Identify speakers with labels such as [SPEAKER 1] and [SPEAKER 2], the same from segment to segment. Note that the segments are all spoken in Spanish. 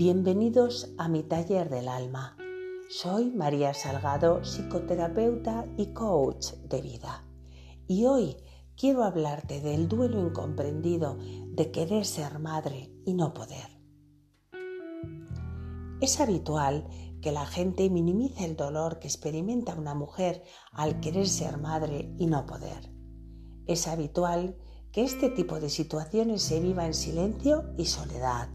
[SPEAKER 1] Bienvenidos a mi taller del alma. Soy María Salgado, psicoterapeuta y coach de vida. Y hoy quiero hablarte del duelo incomprendido de querer ser madre y no poder. Es habitual que la gente minimice el dolor que experimenta una mujer al querer ser madre y no poder. Es habitual que este tipo de situaciones se viva en silencio y soledad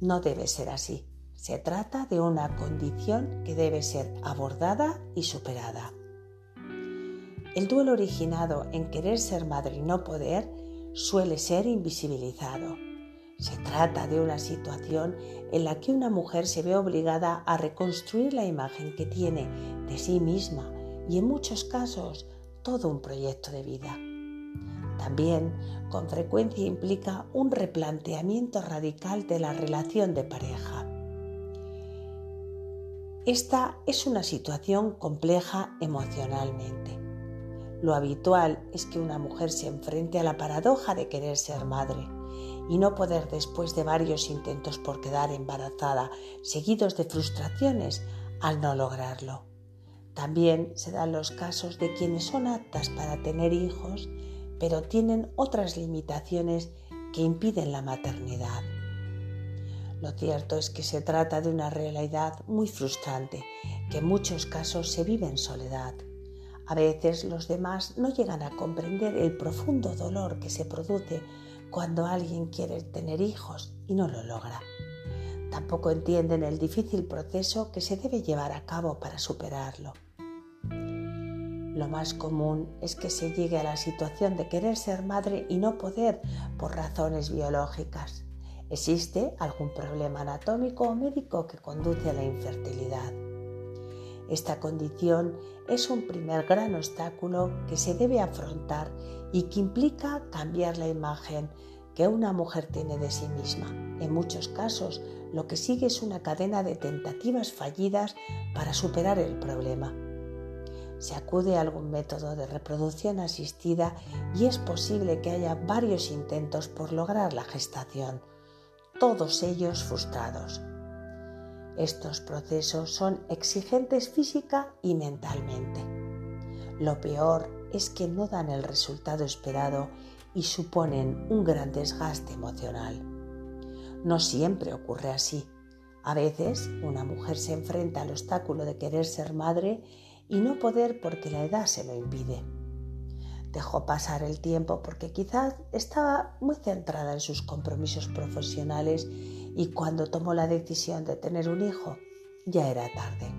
[SPEAKER 1] no debe ser así. Se trata de una condición que debe ser abordada y superada. El duelo originado en querer ser madre y no poder suele ser invisibilizado. Se trata de una situación en la que una mujer se ve obligada a reconstruir la imagen que tiene de sí misma y en muchos casos todo un proyecto de vida. También con frecuencia implica un replanteamiento radical de la relación de pareja. Esta es una situación compleja emocionalmente. Lo habitual es que una mujer se enfrente a la paradoja de querer ser madre y no poder después de varios intentos por quedar embarazada, seguidos de frustraciones al no lograrlo. También se dan los casos de quienes son aptas para tener hijos pero tienen otras limitaciones que impiden la maternidad. Lo cierto es que se trata de una realidad muy frustrante, que en muchos casos se vive en soledad. A veces los demás no llegan a comprender el profundo dolor que se produce cuando alguien quiere tener hijos y no lo logra. Tampoco entienden el difícil proceso que se debe llevar a cabo para superarlo. Lo más común es que se llegue a la situación de querer ser madre y no poder por razones biológicas. Existe algún problema anatómico o médico que conduce a la infertilidad. Esta condición es un primer gran obstáculo que se debe afrontar y que implica cambiar la imagen que una mujer tiene de sí misma. En muchos casos, lo que sigue es una cadena de tentativas fallidas para superar el problema se acude a algún método de reproducción asistida y es posible que haya varios intentos por lograr la gestación, todos ellos frustrados. Estos procesos son exigentes física y mentalmente. Lo peor es que no dan el resultado esperado y suponen un gran desgaste emocional. No siempre ocurre así. A veces una mujer se enfrenta al obstáculo de querer ser madre y no poder porque la edad se lo impide. Dejó pasar el tiempo porque quizás estaba muy centrada en sus compromisos profesionales y cuando tomó la decisión de tener un hijo ya era tarde.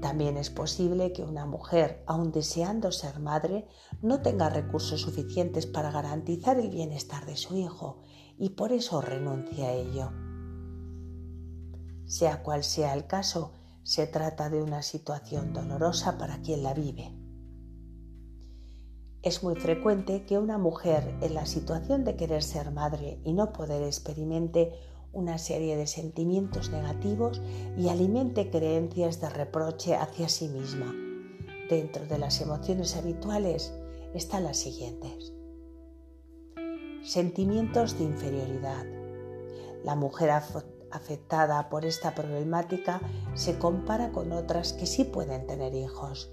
[SPEAKER 1] También es posible que una mujer, aun deseando ser madre, no tenga recursos suficientes para garantizar el bienestar de su hijo y por eso renuncie a ello. Sea cual sea el caso, se trata de una situación dolorosa para quien la vive. Es muy frecuente que una mujer en la situación de querer ser madre y no poder experimente una serie de sentimientos negativos y alimente creencias de reproche hacia sí misma. Dentro de las emociones habituales están las siguientes. Sentimientos de inferioridad. La mujer afectada por esta problemática se compara con otras que sí pueden tener hijos.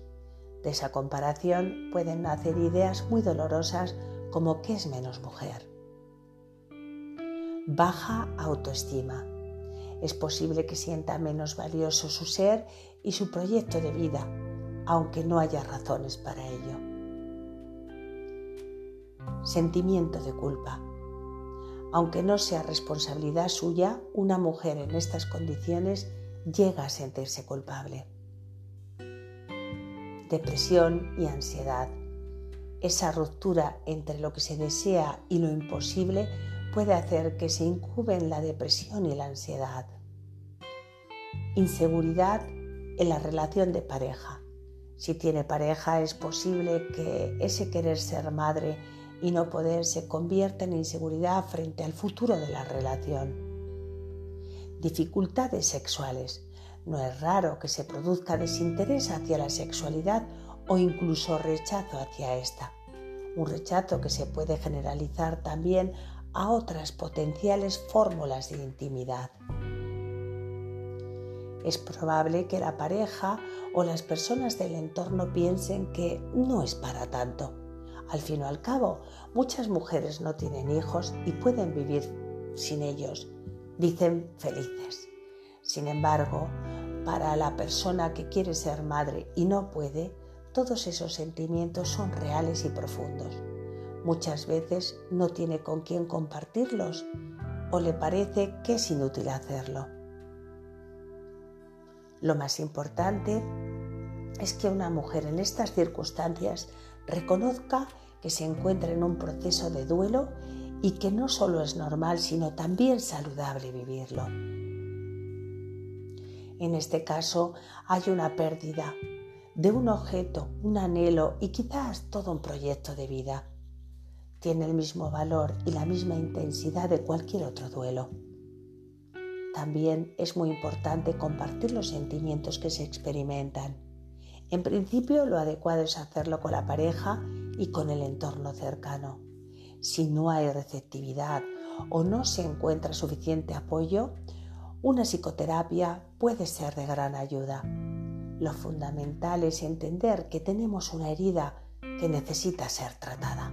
[SPEAKER 1] De esa comparación pueden nacer ideas muy dolorosas como que es menos mujer. Baja autoestima. Es posible que sienta menos valioso su ser y su proyecto de vida, aunque no haya razones para ello. Sentimiento de culpa. Aunque no sea responsabilidad suya, una mujer en estas condiciones llega a sentirse culpable. Depresión y ansiedad. Esa ruptura entre lo que se desea y lo imposible puede hacer que se incuben la depresión y la ansiedad. Inseguridad en la relación de pareja. Si tiene pareja es posible que ese querer ser madre y no poder se convierta en inseguridad frente al futuro de la relación. Dificultades sexuales. No es raro que se produzca desinterés hacia la sexualidad o incluso rechazo hacia esta. Un rechazo que se puede generalizar también a otras potenciales fórmulas de intimidad. Es probable que la pareja o las personas del entorno piensen que no es para tanto. Al fin y al cabo, muchas mujeres no tienen hijos y pueden vivir sin ellos. Dicen felices. Sin embargo, para la persona que quiere ser madre y no puede, todos esos sentimientos son reales y profundos. Muchas veces no tiene con quién compartirlos o le parece que es inútil hacerlo. Lo más importante es que una mujer en estas circunstancias reconozca que se encuentra en un proceso de duelo y que no solo es normal, sino también saludable vivirlo. En este caso hay una pérdida de un objeto, un anhelo y quizás todo un proyecto de vida tiene el mismo valor y la misma intensidad de cualquier otro duelo. También es muy importante compartir los sentimientos que se experimentan. En principio lo adecuado es hacerlo con la pareja y con el entorno cercano. Si no hay receptividad o no se encuentra suficiente apoyo, una psicoterapia puede ser de gran ayuda. Lo fundamental es entender que tenemos una herida que necesita ser tratada.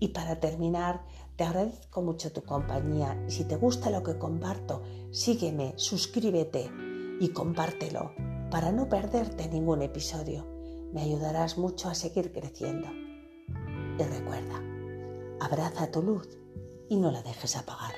[SPEAKER 1] Y para terminar, te agradezco mucho tu compañía y si te gusta lo que comparto, sígueme, suscríbete y compártelo para no perderte ningún episodio. Me ayudarás mucho a seguir creciendo. Y recuerda, abraza tu luz y no la dejes apagar.